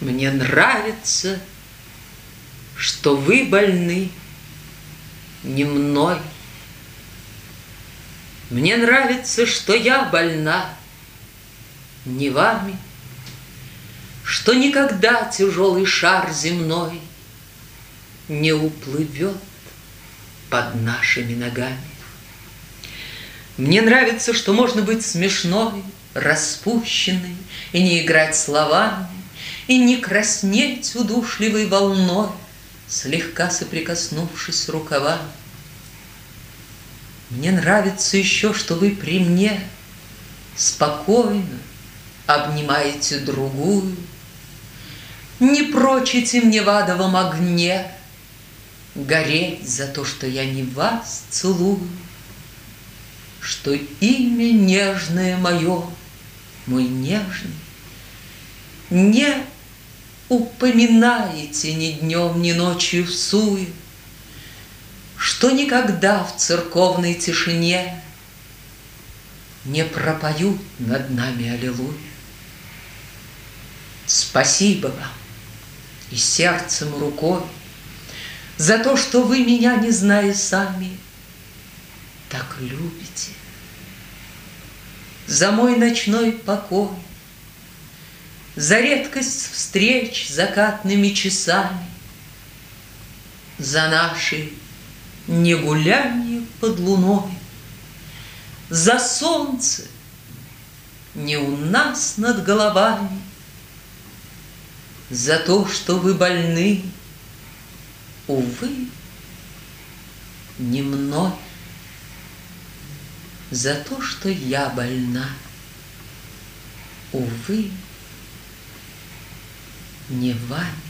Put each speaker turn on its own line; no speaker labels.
Мне нравится, что вы больны не мной. Мне нравится, что я больна не вами, Что никогда тяжелый шар земной Не уплывет под нашими ногами. Мне нравится, что можно быть смешной, распущенной, И не играть словами, И не краснеть удушливой волной, Слегка соприкоснувшись рукавами. Мне нравится еще, что вы при мне Спокойно обнимаете другую, Не прочите мне в адовом огне Гореть за то, что я не вас целую, Что имя нежное мое, мой нежный, Не упоминаете ни днем, ни ночью в суе, Что никогда в церковной тишине Не пропоют над нами аллилуйя. Спасибо вам и сердцем, рукой За то, что вы меня, не зная сами, Так любите. За мой ночной покой, За редкость встреч закатными часами, За наши не гулянье под луной, За солнце не у нас над головами, За то, что вы больны, увы, не мной, За то, что я больна, увы, не вами.